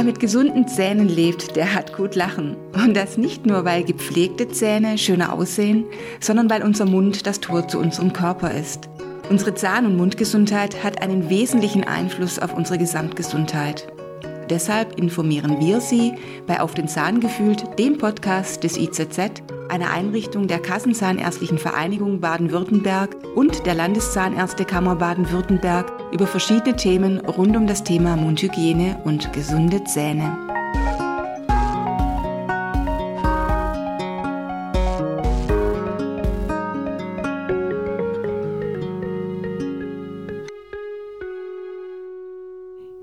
Wer mit gesunden Zähnen lebt, der hat gut lachen. Und das nicht nur, weil gepflegte Zähne schöner aussehen, sondern weil unser Mund das Tor zu unserem Körper ist. Unsere Zahn- und Mundgesundheit hat einen wesentlichen Einfluss auf unsere Gesamtgesundheit. Deshalb informieren wir Sie bei Auf den Zahn gefühlt, dem Podcast des IZZ, einer Einrichtung der Kassenzahnärztlichen Vereinigung Baden-Württemberg und der Landeszahnärztekammer Baden-Württemberg über verschiedene Themen rund um das Thema Mundhygiene und gesunde Zähne.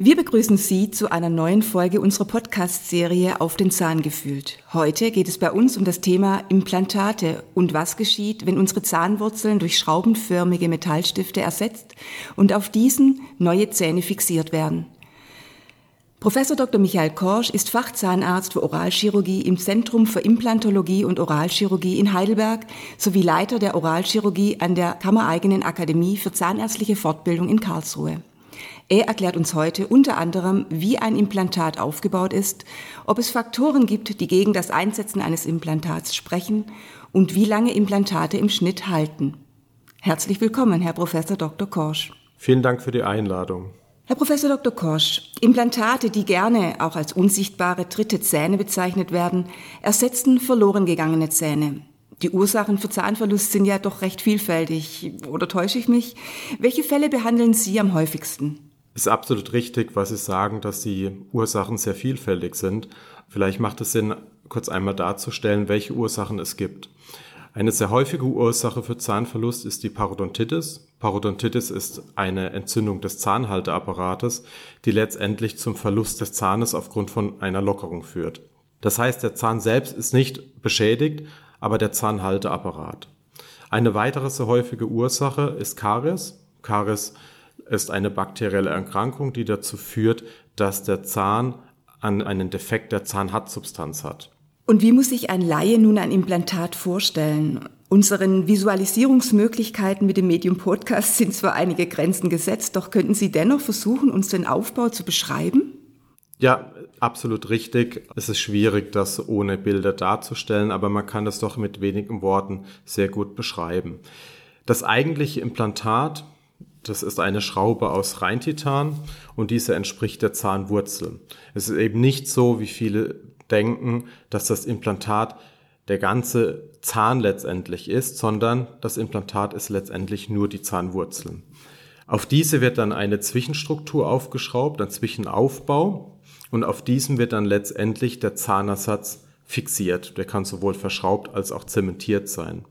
Wir begrüßen Sie zu einer neuen Folge unserer Podcast-Serie Auf den Zahn gefühlt. Heute geht es bei uns um das Thema Implantate und was geschieht, wenn unsere Zahnwurzeln durch schraubenförmige Metallstifte ersetzt und auf diesen neue Zähne fixiert werden. Professor Dr. Michael Korsch ist Fachzahnarzt für Oralchirurgie im Zentrum für Implantologie und Oralchirurgie in Heidelberg sowie Leiter der Oralchirurgie an der Kammereigenen Akademie für Zahnärztliche Fortbildung in Karlsruhe. Er erklärt uns heute unter anderem, wie ein Implantat aufgebaut ist, ob es Faktoren gibt, die gegen das Einsetzen eines Implantats sprechen und wie lange Implantate im Schnitt halten. Herzlich willkommen, Herr Professor Dr. Korsch. Vielen Dank für die Einladung. Herr Professor Dr. Korsch, Implantate, die gerne auch als unsichtbare dritte Zähne bezeichnet werden, ersetzen verloren gegangene Zähne. Die Ursachen für Zahnverlust sind ja doch recht vielfältig. Oder täusche ich mich? Welche Fälle behandeln Sie am häufigsten? Ist absolut richtig, was Sie sagen, dass die Ursachen sehr vielfältig sind. Vielleicht macht es Sinn, kurz einmal darzustellen, welche Ursachen es gibt. Eine sehr häufige Ursache für Zahnverlust ist die Parodontitis. Parodontitis ist eine Entzündung des Zahnhalteapparates, die letztendlich zum Verlust des Zahnes aufgrund von einer Lockerung führt. Das heißt, der Zahn selbst ist nicht beschädigt, aber der Zahnhalteapparat. Eine weitere sehr häufige Ursache ist Karies. Karies ist eine bakterielle Erkrankung, die dazu führt, dass der Zahn an einen Defekt der Zahnhartsubstanz hat. Und wie muss sich ein Laie nun ein Implantat vorstellen? Unseren Visualisierungsmöglichkeiten mit dem Medium Podcast sind zwar einige Grenzen gesetzt, doch könnten Sie dennoch versuchen, uns den Aufbau zu beschreiben? Ja, absolut richtig. Es ist schwierig, das ohne Bilder darzustellen, aber man kann das doch mit wenigen Worten sehr gut beschreiben. Das eigentliche Implantat das ist eine Schraube aus Reintitan und diese entspricht der Zahnwurzel. Es ist eben nicht so, wie viele denken, dass das Implantat der ganze Zahn letztendlich ist, sondern das Implantat ist letztendlich nur die Zahnwurzel. Auf diese wird dann eine Zwischenstruktur aufgeschraubt, ein Zwischenaufbau und auf diesem wird dann letztendlich der Zahnersatz fixiert. Der kann sowohl verschraubt als auch zementiert sein.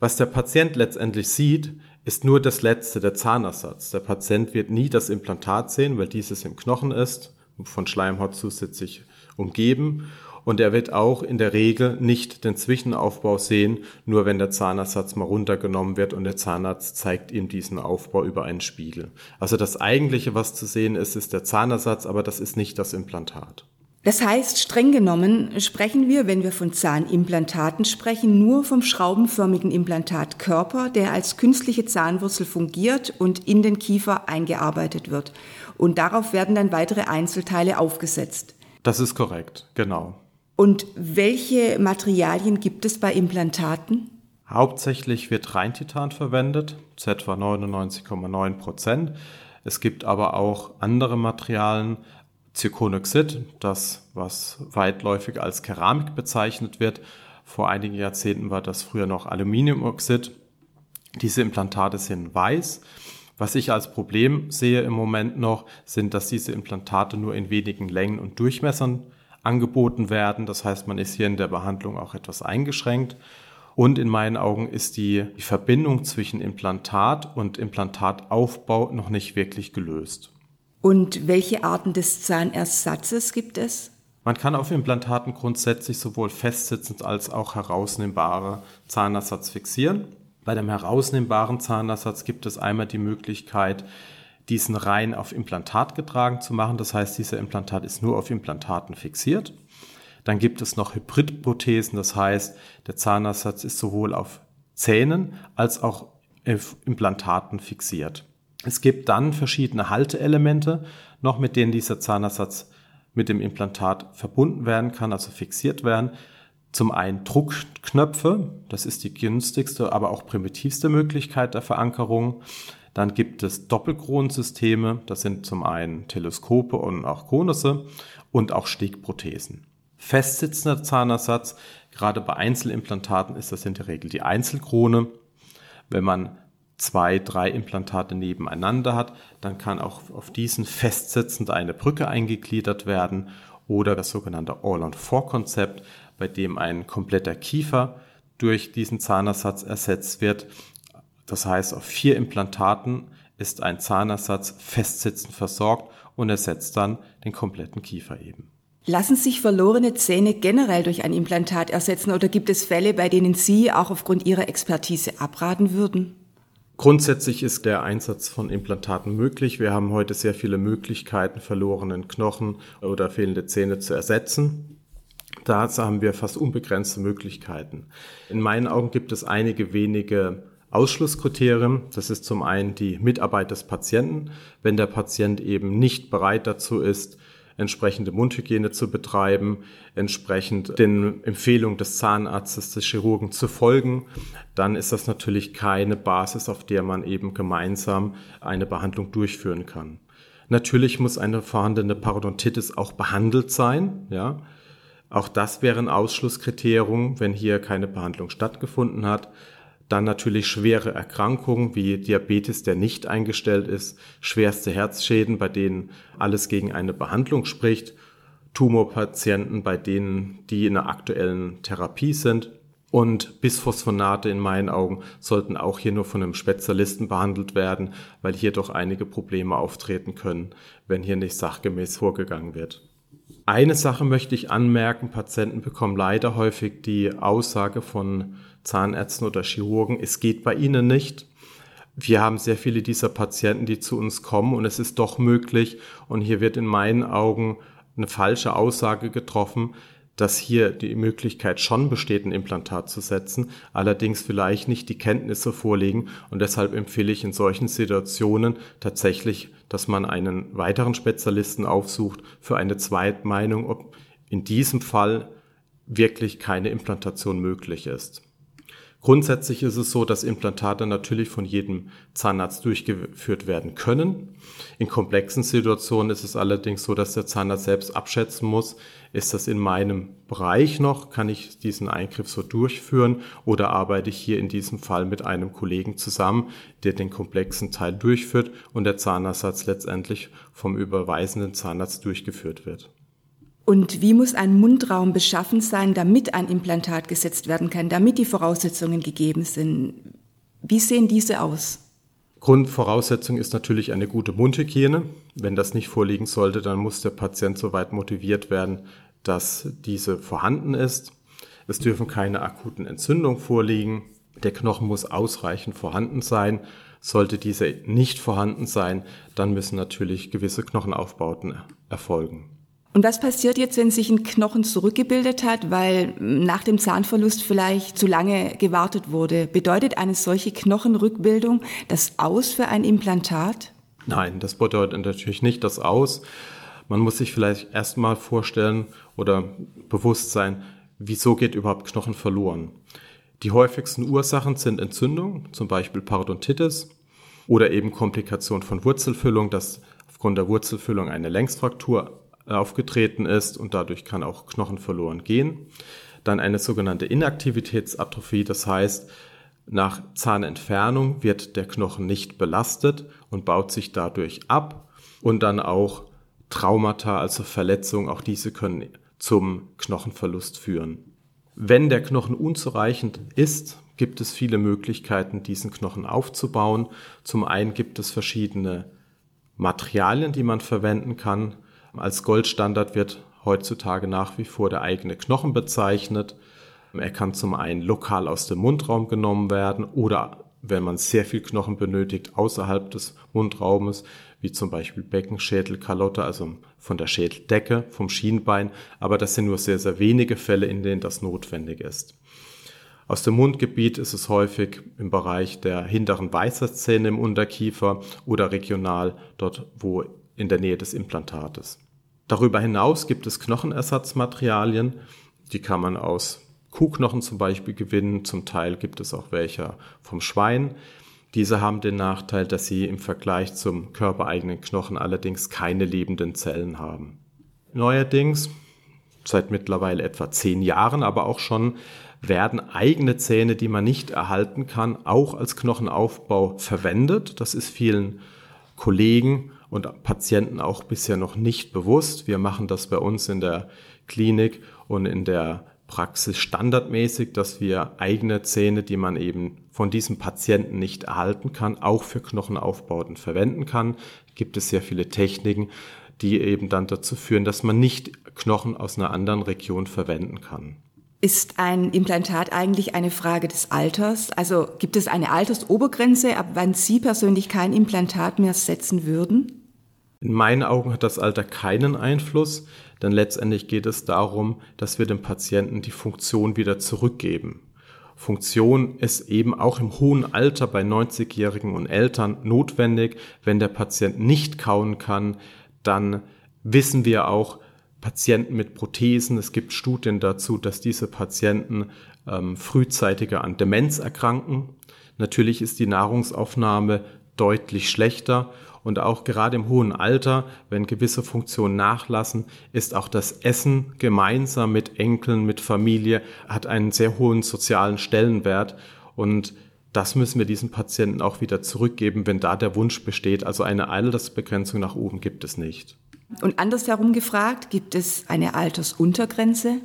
Was der Patient letztendlich sieht, ist nur das letzte, der Zahnersatz. Der Patient wird nie das Implantat sehen, weil dieses im Knochen ist, von Schleimhaut zusätzlich umgeben. Und er wird auch in der Regel nicht den Zwischenaufbau sehen, nur wenn der Zahnersatz mal runtergenommen wird und der Zahnarzt zeigt ihm diesen Aufbau über einen Spiegel. Also das eigentliche, was zu sehen ist, ist der Zahnersatz, aber das ist nicht das Implantat. Das heißt, streng genommen sprechen wir, wenn wir von Zahnimplantaten sprechen, nur vom schraubenförmigen Implantatkörper, der als künstliche Zahnwurzel fungiert und in den Kiefer eingearbeitet wird. Und darauf werden dann weitere Einzelteile aufgesetzt. Das ist korrekt, genau. Und welche Materialien gibt es bei Implantaten? Hauptsächlich wird Reintitan verwendet, etwa 99,9 Prozent. Es gibt aber auch andere Materialien, Zirkonoxid, das was weitläufig als Keramik bezeichnet wird. Vor einigen Jahrzehnten war das früher noch Aluminiumoxid. Diese Implantate sind weiß. Was ich als Problem sehe im Moment noch, sind, dass diese Implantate nur in wenigen Längen und Durchmessern angeboten werden. Das heißt, man ist hier in der Behandlung auch etwas eingeschränkt. Und in meinen Augen ist die, Verbindung zwischen Implantat und Implantataufbau noch nicht wirklich gelöst. Und welche Arten des Zahnersatzes gibt es? Man kann auf Implantaten grundsätzlich sowohl festsitzend als auch herausnehmbare Zahnersatz fixieren. Bei dem herausnehmbaren Zahnersatz gibt es einmal die Möglichkeit, diesen rein auf Implantat getragen zu machen. Das heißt, dieser Implantat ist nur auf Implantaten fixiert. Dann gibt es noch Hybridprothesen. Das heißt, der Zahnersatz ist sowohl auf Zähnen als auch auf Implantaten fixiert. Es gibt dann verschiedene Halteelemente, noch mit denen dieser Zahnersatz mit dem Implantat verbunden werden kann, also fixiert werden. Zum einen Druckknöpfe, das ist die günstigste, aber auch primitivste Möglichkeit der Verankerung. Dann gibt es Doppelkronensysteme, das sind zum einen Teleskope und auch Konusse und auch Stegprothesen. Festsitzender Zahnersatz, gerade bei Einzelimplantaten ist das in der Regel die Einzelkrone. Wenn man zwei, drei Implantate nebeneinander hat, dann kann auch auf diesen festsitzend eine Brücke eingegliedert werden oder das sogenannte All-on-Four-Konzept, bei dem ein kompletter Kiefer durch diesen Zahnersatz ersetzt wird. Das heißt, auf vier Implantaten ist ein Zahnersatz festsitzend versorgt und ersetzt dann den kompletten Kiefer eben. Lassen sich verlorene Zähne generell durch ein Implantat ersetzen oder gibt es Fälle, bei denen Sie auch aufgrund Ihrer Expertise abraten würden? Grundsätzlich ist der Einsatz von Implantaten möglich. Wir haben heute sehr viele Möglichkeiten, verlorenen Knochen oder fehlende Zähne zu ersetzen. Da haben wir fast unbegrenzte Möglichkeiten. In meinen Augen gibt es einige wenige Ausschlusskriterien. Das ist zum einen die Mitarbeit des Patienten. Wenn der Patient eben nicht bereit dazu ist, entsprechende Mundhygiene zu betreiben, entsprechend den Empfehlungen des Zahnarztes, des Chirurgen zu folgen, dann ist das natürlich keine Basis, auf der man eben gemeinsam eine Behandlung durchführen kann. Natürlich muss eine vorhandene Parodontitis auch behandelt sein, ja. Auch das wäre ein Ausschlusskriterium, wenn hier keine Behandlung stattgefunden hat. Dann natürlich schwere Erkrankungen wie Diabetes, der nicht eingestellt ist, schwerste Herzschäden, bei denen alles gegen eine Behandlung spricht, Tumorpatienten, bei denen die in der aktuellen Therapie sind. Und Bisphosphonate in meinen Augen sollten auch hier nur von einem Spezialisten behandelt werden, weil hier doch einige Probleme auftreten können, wenn hier nicht sachgemäß vorgegangen wird. Eine Sache möchte ich anmerken, Patienten bekommen leider häufig die Aussage von Zahnärzten oder Chirurgen, es geht bei ihnen nicht. Wir haben sehr viele dieser Patienten, die zu uns kommen und es ist doch möglich. Und hier wird in meinen Augen eine falsche Aussage getroffen, dass hier die Möglichkeit schon besteht, ein Implantat zu setzen, allerdings vielleicht nicht die Kenntnisse vorliegen und deshalb empfehle ich in solchen Situationen tatsächlich, dass man einen weiteren Spezialisten aufsucht für eine Zweitmeinung, ob in diesem Fall wirklich keine Implantation möglich ist. Grundsätzlich ist es so, dass Implantate natürlich von jedem Zahnarzt durchgeführt werden können. In komplexen Situationen ist es allerdings so, dass der Zahnarzt selbst abschätzen muss, ist das in meinem Bereich noch, kann ich diesen Eingriff so durchführen oder arbeite ich hier in diesem Fall mit einem Kollegen zusammen, der den komplexen Teil durchführt und der Zahnersatz letztendlich vom überweisenden Zahnarzt durchgeführt wird. Und wie muss ein Mundraum beschaffen sein, damit ein Implantat gesetzt werden kann, damit die Voraussetzungen gegeben sind? Wie sehen diese aus? Grundvoraussetzung ist natürlich eine gute Mundhygiene. Wenn das nicht vorliegen sollte, dann muss der Patient soweit motiviert werden, dass diese vorhanden ist. Es dürfen keine akuten Entzündungen vorliegen. Der Knochen muss ausreichend vorhanden sein. Sollte diese nicht vorhanden sein, dann müssen natürlich gewisse Knochenaufbauten erfolgen. Und was passiert jetzt, wenn sich ein Knochen zurückgebildet hat, weil nach dem Zahnverlust vielleicht zu lange gewartet wurde? Bedeutet eine solche Knochenrückbildung das Aus für ein Implantat? Nein, das bedeutet natürlich nicht das Aus. Man muss sich vielleicht erstmal vorstellen oder bewusst sein, wieso geht überhaupt Knochen verloren? Die häufigsten Ursachen sind Entzündung, zum Beispiel Parodontitis oder eben Komplikation von Wurzelfüllung, dass aufgrund der Wurzelfüllung eine Längsfraktur aufgetreten ist und dadurch kann auch Knochen verloren gehen. Dann eine sogenannte Inaktivitätsatrophie, das heißt, nach Zahnentfernung wird der Knochen nicht belastet und baut sich dadurch ab und dann auch Traumata, also Verletzungen, auch diese können zum Knochenverlust führen. Wenn der Knochen unzureichend ist, gibt es viele Möglichkeiten, diesen Knochen aufzubauen. Zum einen gibt es verschiedene Materialien, die man verwenden kann. Als Goldstandard wird heutzutage nach wie vor der eigene Knochen bezeichnet. Er kann zum einen lokal aus dem Mundraum genommen werden oder wenn man sehr viel Knochen benötigt, außerhalb des Mundraumes, wie zum Beispiel Becken, Schädel, Kalotte, also von der Schädeldecke, vom Schienbein. Aber das sind nur sehr, sehr wenige Fälle, in denen das notwendig ist. Aus dem Mundgebiet ist es häufig im Bereich der hinteren Weisheitszähne im Unterkiefer oder regional dort, wo in der Nähe des Implantates. Darüber hinaus gibt es Knochenersatzmaterialien, die kann man aus Kuhknochen zum Beispiel gewinnen. Zum Teil gibt es auch welche vom Schwein. Diese haben den Nachteil, dass sie im Vergleich zum körpereigenen Knochen allerdings keine lebenden Zellen haben. Neuerdings, seit mittlerweile etwa zehn Jahren, aber auch schon, werden eigene Zähne, die man nicht erhalten kann, auch als Knochenaufbau verwendet. Das ist vielen Kollegen und Patienten auch bisher noch nicht bewusst. Wir machen das bei uns in der Klinik und in der Praxis standardmäßig, dass wir eigene Zähne, die man eben von diesem Patienten nicht erhalten kann, auch für Knochenaufbauten verwenden kann. Gibt es sehr viele Techniken, die eben dann dazu führen, dass man nicht Knochen aus einer anderen Region verwenden kann. Ist ein Implantat eigentlich eine Frage des Alters? Also gibt es eine Altersobergrenze, ab wann Sie persönlich kein Implantat mehr setzen würden? In meinen Augen hat das Alter keinen Einfluss, denn letztendlich geht es darum, dass wir dem Patienten die Funktion wieder zurückgeben. Funktion ist eben auch im hohen Alter bei 90-Jährigen und Eltern notwendig. Wenn der Patient nicht kauen kann, dann wissen wir auch, Patienten mit Prothesen. Es gibt Studien dazu, dass diese Patienten ähm, frühzeitiger an Demenz erkranken. Natürlich ist die Nahrungsaufnahme deutlich schlechter und auch gerade im hohen Alter, wenn gewisse Funktionen nachlassen, ist auch das Essen gemeinsam mit Enkeln, mit Familie, hat einen sehr hohen sozialen Stellenwert und das müssen wir diesen Patienten auch wieder zurückgeben, wenn da der Wunsch besteht. Also eine Altersbegrenzung nach oben gibt es nicht. Und andersherum gefragt, gibt es eine Altersuntergrenze?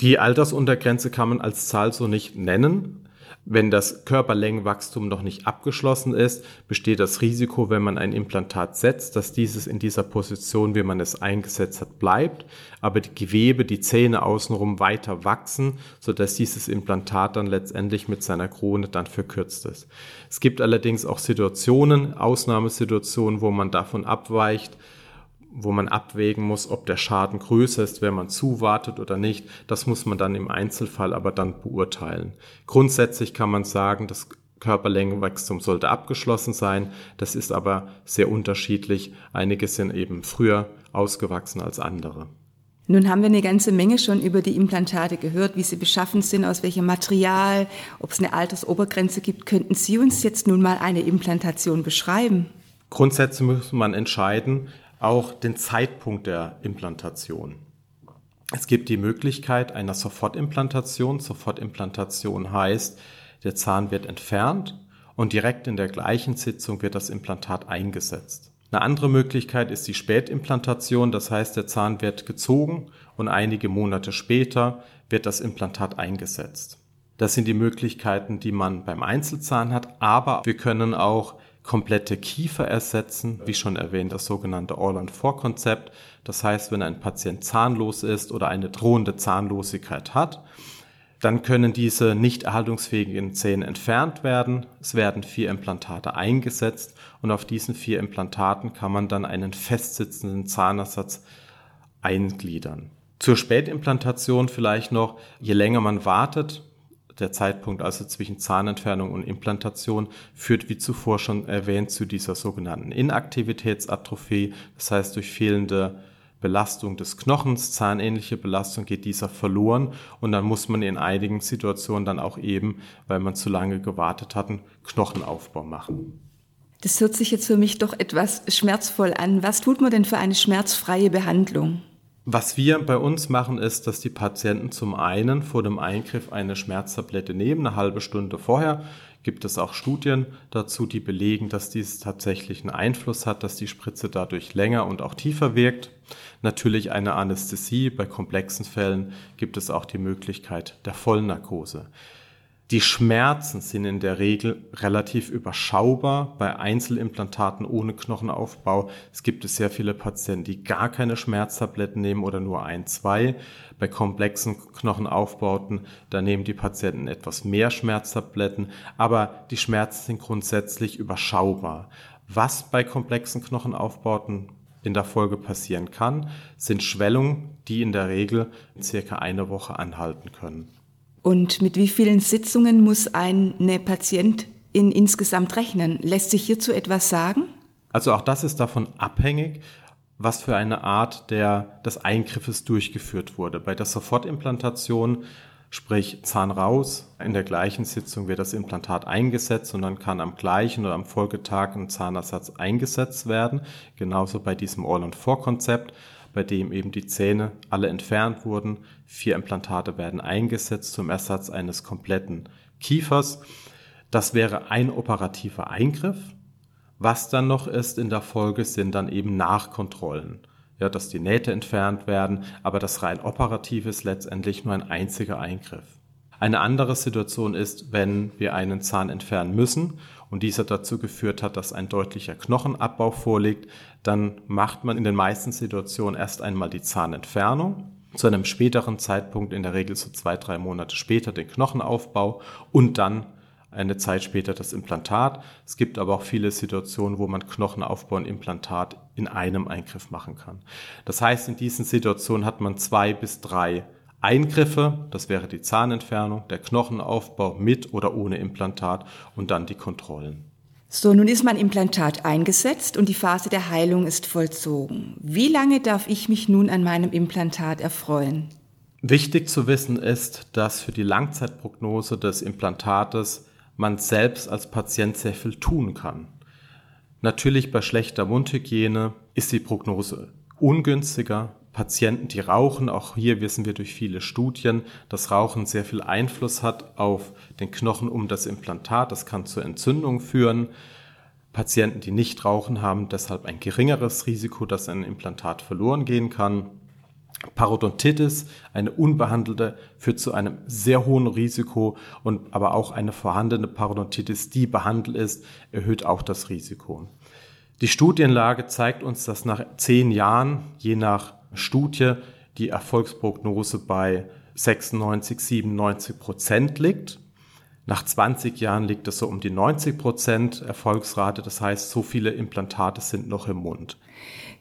Die Altersuntergrenze kann man als Zahl so nicht nennen. Wenn das Körperlängenwachstum noch nicht abgeschlossen ist, besteht das Risiko, wenn man ein Implantat setzt, dass dieses in dieser Position, wie man es eingesetzt hat, bleibt, aber die Gewebe, die Zähne außenrum weiter wachsen, sodass dieses Implantat dann letztendlich mit seiner Krone dann verkürzt ist. Es gibt allerdings auch Situationen, Ausnahmesituationen, wo man davon abweicht, wo man abwägen muss, ob der Schaden größer ist, wenn man zuwartet oder nicht. Das muss man dann im Einzelfall aber dann beurteilen. Grundsätzlich kann man sagen, das Körperlängenwachstum sollte abgeschlossen sein. Das ist aber sehr unterschiedlich. Einige sind eben früher ausgewachsen als andere. Nun haben wir eine ganze Menge schon über die Implantate gehört, wie sie beschaffen sind, aus welchem Material, ob es eine Altersobergrenze gibt. Könnten Sie uns jetzt nun mal eine Implantation beschreiben? Grundsätzlich muss man entscheiden, auch den Zeitpunkt der Implantation. Es gibt die Möglichkeit einer Sofortimplantation. Sofortimplantation heißt, der Zahn wird entfernt und direkt in der gleichen Sitzung wird das Implantat eingesetzt. Eine andere Möglichkeit ist die Spätimplantation, das heißt, der Zahn wird gezogen und einige Monate später wird das Implantat eingesetzt. Das sind die Möglichkeiten, die man beim Einzelzahn hat, aber wir können auch komplette Kiefer ersetzen, wie schon erwähnt, das sogenannte All-on-4-Konzept. Das heißt, wenn ein Patient zahnlos ist oder eine drohende Zahnlosigkeit hat, dann können diese nicht erhaltungsfähigen Zähne entfernt werden. Es werden vier Implantate eingesetzt und auf diesen vier Implantaten kann man dann einen festsitzenden Zahnersatz eingliedern. Zur Spätimplantation vielleicht noch, je länger man wartet, der Zeitpunkt also zwischen Zahnentfernung und Implantation führt, wie zuvor schon erwähnt, zu dieser sogenannten Inaktivitätsatrophie. Das heißt, durch fehlende Belastung des Knochens, zahnähnliche Belastung geht dieser verloren und dann muss man in einigen Situationen dann auch eben, weil man zu lange gewartet hat, einen Knochenaufbau machen. Das hört sich jetzt für mich doch etwas schmerzvoll an. Was tut man denn für eine schmerzfreie Behandlung? Was wir bei uns machen, ist, dass die Patienten zum einen vor dem Eingriff eine Schmerztablette nehmen, eine halbe Stunde vorher. Gibt es auch Studien dazu, die belegen, dass dies tatsächlich einen Einfluss hat, dass die Spritze dadurch länger und auch tiefer wirkt. Natürlich eine Anästhesie. Bei komplexen Fällen gibt es auch die Möglichkeit der Vollnarkose. Die Schmerzen sind in der Regel relativ überschaubar bei Einzelimplantaten ohne Knochenaufbau. Es gibt es sehr viele Patienten, die gar keine Schmerztabletten nehmen oder nur ein, zwei. Bei komplexen Knochenaufbauten, da nehmen die Patienten etwas mehr Schmerztabletten, aber die Schmerzen sind grundsätzlich überschaubar. Was bei komplexen Knochenaufbauten in der Folge passieren kann, sind Schwellungen, die in der Regel circa eine Woche anhalten können. Und mit wie vielen Sitzungen muss eine Patientin insgesamt rechnen? Lässt sich hierzu etwas sagen? Also auch das ist davon abhängig, was für eine Art der, des Eingriffes durchgeführt wurde. Bei der Sofortimplantation, sprich Zahn raus, in der gleichen Sitzung wird das Implantat eingesetzt und dann kann am gleichen oder am Folgetag ein Zahnersatz eingesetzt werden. Genauso bei diesem All-on-4-Konzept, bei dem eben die Zähne alle entfernt wurden. Vier Implantate werden eingesetzt zum Ersatz eines kompletten Kiefers. Das wäre ein operativer Eingriff. Was dann noch ist in der Folge, sind dann eben Nachkontrollen. Ja, dass die Nähte entfernt werden, aber das rein operative ist letztendlich nur ein einziger Eingriff. Eine andere Situation ist, wenn wir einen Zahn entfernen müssen und dieser dazu geführt hat, dass ein deutlicher Knochenabbau vorliegt, dann macht man in den meisten Situationen erst einmal die Zahnentfernung, zu einem späteren Zeitpunkt, in der Regel so zwei, drei Monate später, den Knochenaufbau und dann eine Zeit später das Implantat. Es gibt aber auch viele Situationen, wo man Knochenaufbau und Implantat in einem Eingriff machen kann. Das heißt, in diesen Situationen hat man zwei bis drei Eingriffe, das wäre die Zahnentfernung, der Knochenaufbau mit oder ohne Implantat und dann die Kontrollen. So, nun ist mein Implantat eingesetzt und die Phase der Heilung ist vollzogen. Wie lange darf ich mich nun an meinem Implantat erfreuen? Wichtig zu wissen ist, dass für die Langzeitprognose des Implantates man selbst als Patient sehr viel tun kann. Natürlich bei schlechter Mundhygiene ist die Prognose ungünstiger. Patienten, die rauchen, auch hier wissen wir durch viele Studien, dass Rauchen sehr viel Einfluss hat auf den Knochen um das Implantat. Das kann zur Entzündung führen. Patienten, die nicht rauchen, haben deshalb ein geringeres Risiko, dass ein Implantat verloren gehen kann. Parodontitis, eine unbehandelte, führt zu einem sehr hohen Risiko und aber auch eine vorhandene Parodontitis, die behandelt ist, erhöht auch das Risiko. Die Studienlage zeigt uns, dass nach zehn Jahren, je nach Studie, die Erfolgsprognose bei 96, 97 Prozent liegt. Nach 20 Jahren liegt es so um die 90 Prozent Erfolgsrate. Das heißt, so viele Implantate sind noch im Mund.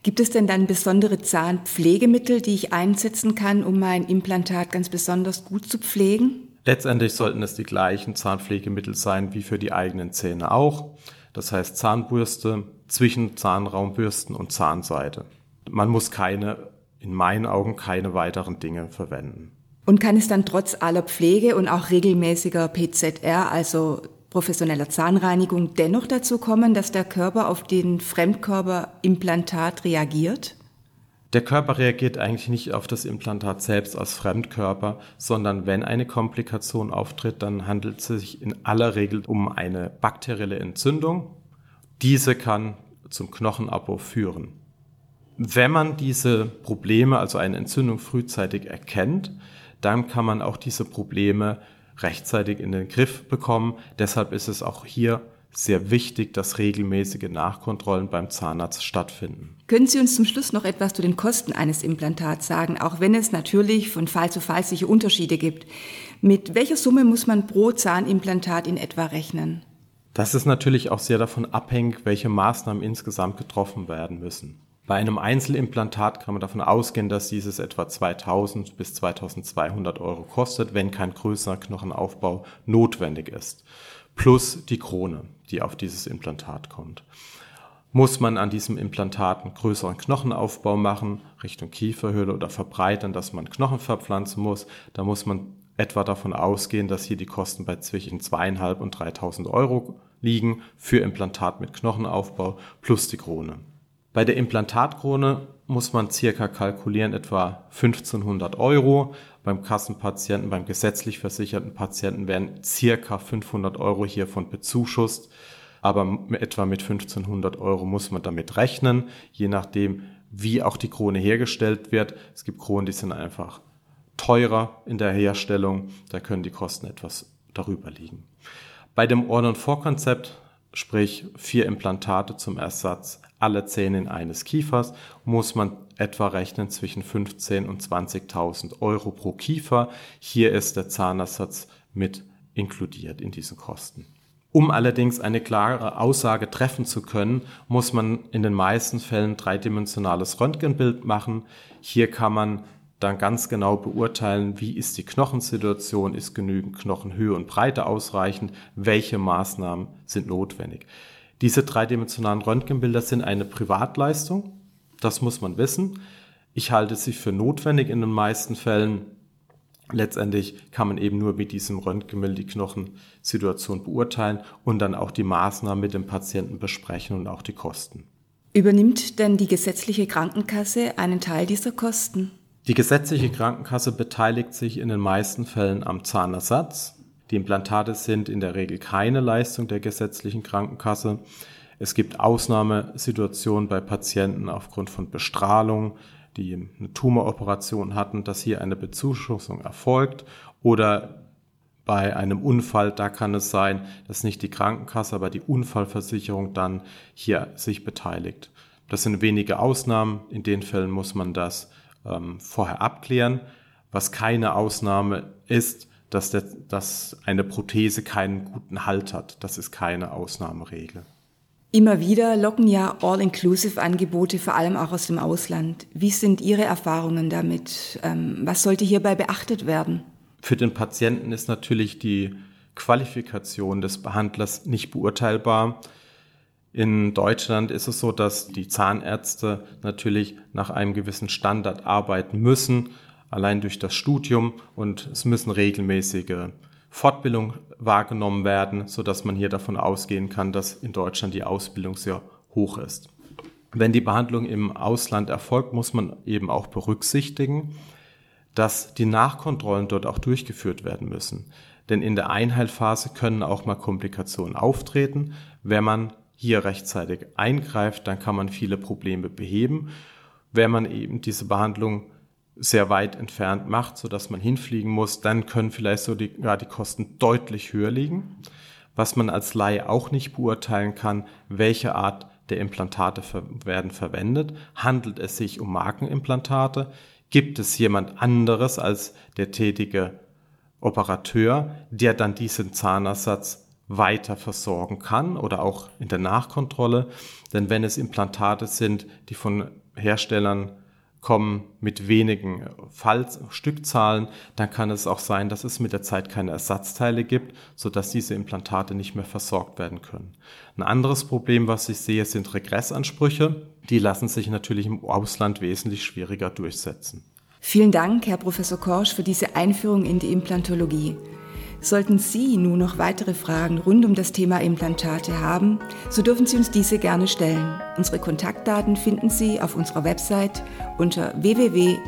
Gibt es denn dann besondere Zahnpflegemittel, die ich einsetzen kann, um mein Implantat ganz besonders gut zu pflegen? Letztendlich sollten es die gleichen Zahnpflegemittel sein wie für die eigenen Zähne auch. Das heißt Zahnbürste, Zwischenzahnraumbürsten und Zahnseide. Man muss keine, in meinen Augen, keine weiteren Dinge verwenden. Und kann es dann trotz aller Pflege und auch regelmäßiger PZR, also professioneller Zahnreinigung dennoch dazu kommen, dass der Körper auf den Fremdkörperimplantat reagiert? Der Körper reagiert eigentlich nicht auf das Implantat selbst als Fremdkörper, sondern wenn eine Komplikation auftritt, dann handelt es sich in aller Regel um eine bakterielle Entzündung. Diese kann zum Knochenabbau führen. Wenn man diese Probleme, also eine Entzündung frühzeitig erkennt, dann kann man auch diese Probleme rechtzeitig in den Griff bekommen. Deshalb ist es auch hier sehr wichtig, dass regelmäßige Nachkontrollen beim Zahnarzt stattfinden. Können Sie uns zum Schluss noch etwas zu den Kosten eines Implantats sagen, auch wenn es natürlich von Fall zu Fall sicher Unterschiede gibt? Mit welcher Summe muss man pro Zahnimplantat in etwa rechnen? Das ist natürlich auch sehr davon abhängig, welche Maßnahmen insgesamt getroffen werden müssen. Bei einem Einzelimplantat kann man davon ausgehen, dass dieses etwa 2000 bis 2200 Euro kostet, wenn kein größerer Knochenaufbau notwendig ist. Plus die Krone, die auf dieses Implantat kommt. Muss man an diesem Implantat einen größeren Knochenaufbau machen, Richtung Kieferhöhle oder verbreitern, dass man Knochen verpflanzen muss, da muss man etwa davon ausgehen, dass hier die Kosten bei zwischen zweieinhalb und 3000 Euro liegen für Implantat mit Knochenaufbau plus die Krone. Bei der Implantatkrone muss man circa kalkulieren etwa 1500 Euro. Beim Kassenpatienten, beim gesetzlich versicherten Patienten werden circa 500 Euro hiervon bezuschusst. Aber etwa mit 1500 Euro muss man damit rechnen, je nachdem, wie auch die Krone hergestellt wird. Es gibt Kronen, die sind einfach teurer in der Herstellung. Da können die Kosten etwas darüber liegen. Bei dem Order-4-Konzept, sprich vier Implantate zum Ersatz alle Zähne eines Kiefers muss man etwa rechnen zwischen 15 und 20.000 Euro pro Kiefer. Hier ist der Zahnersatz mit inkludiert in diesen Kosten. Um allerdings eine klare Aussage treffen zu können, muss man in den meisten Fällen dreidimensionales Röntgenbild machen. Hier kann man dann ganz genau beurteilen, wie ist die Knochensituation, ist genügend Knochenhöhe und Breite ausreichend, welche Maßnahmen sind notwendig. Diese dreidimensionalen Röntgenbilder sind eine Privatleistung. Das muss man wissen. Ich halte sie für notwendig in den meisten Fällen. Letztendlich kann man eben nur mit diesem Röntgenbild die Knochensituation beurteilen und dann auch die Maßnahmen mit dem Patienten besprechen und auch die Kosten. Übernimmt denn die gesetzliche Krankenkasse einen Teil dieser Kosten? Die gesetzliche Krankenkasse beteiligt sich in den meisten Fällen am Zahnersatz. Die Implantate sind in der Regel keine Leistung der gesetzlichen Krankenkasse. Es gibt Ausnahmesituationen bei Patienten aufgrund von Bestrahlung, die eine Tumoroperation hatten, dass hier eine Bezuschussung erfolgt oder bei einem Unfall, da kann es sein, dass nicht die Krankenkasse, aber die Unfallversicherung dann hier sich beteiligt. Das sind wenige Ausnahmen. In den Fällen muss man das ähm, vorher abklären. Was keine Ausnahme ist, dass, der, dass eine Prothese keinen guten Halt hat. Das ist keine Ausnahmeregel. Immer wieder locken ja All-Inclusive-Angebote, vor allem auch aus dem Ausland. Wie sind Ihre Erfahrungen damit? Ähm, was sollte hierbei beachtet werden? Für den Patienten ist natürlich die Qualifikation des Behandlers nicht beurteilbar. In Deutschland ist es so, dass die Zahnärzte natürlich nach einem gewissen Standard arbeiten müssen, allein durch das Studium und es müssen regelmäßige Fortbildung wahrgenommen werden, so dass man hier davon ausgehen kann, dass in Deutschland die Ausbildung sehr hoch ist. Wenn die Behandlung im Ausland erfolgt, muss man eben auch berücksichtigen, dass die Nachkontrollen dort auch durchgeführt werden müssen. Denn in der Einheilphase können auch mal Komplikationen auftreten. Wenn man hier rechtzeitig eingreift, dann kann man viele Probleme beheben. Wenn man eben diese Behandlung sehr weit entfernt macht, so dass man hinfliegen muss, dann können vielleicht so die, die Kosten deutlich höher liegen. Was man als Laie auch nicht beurteilen kann, welche Art der Implantate werden verwendet. Handelt es sich um Markenimplantate? Gibt es jemand anderes als der tätige Operateur, der dann diesen Zahnersatz weiter versorgen kann oder auch in der Nachkontrolle? Denn wenn es Implantate sind, die von Herstellern kommen mit wenigen Fall Stückzahlen, dann kann es auch sein, dass es mit der Zeit keine Ersatzteile gibt, sodass diese Implantate nicht mehr versorgt werden können. Ein anderes Problem, was ich sehe, sind Regressansprüche. Die lassen sich natürlich im Ausland wesentlich schwieriger durchsetzen. Vielen Dank, Herr Professor Korsch, für diese Einführung in die Implantologie. Sollten Sie nun noch weitere Fragen rund um das Thema Implantate haben, so dürfen Sie uns diese gerne stellen. Unsere Kontaktdaten finden Sie auf unserer Website unter www.izzbw.de.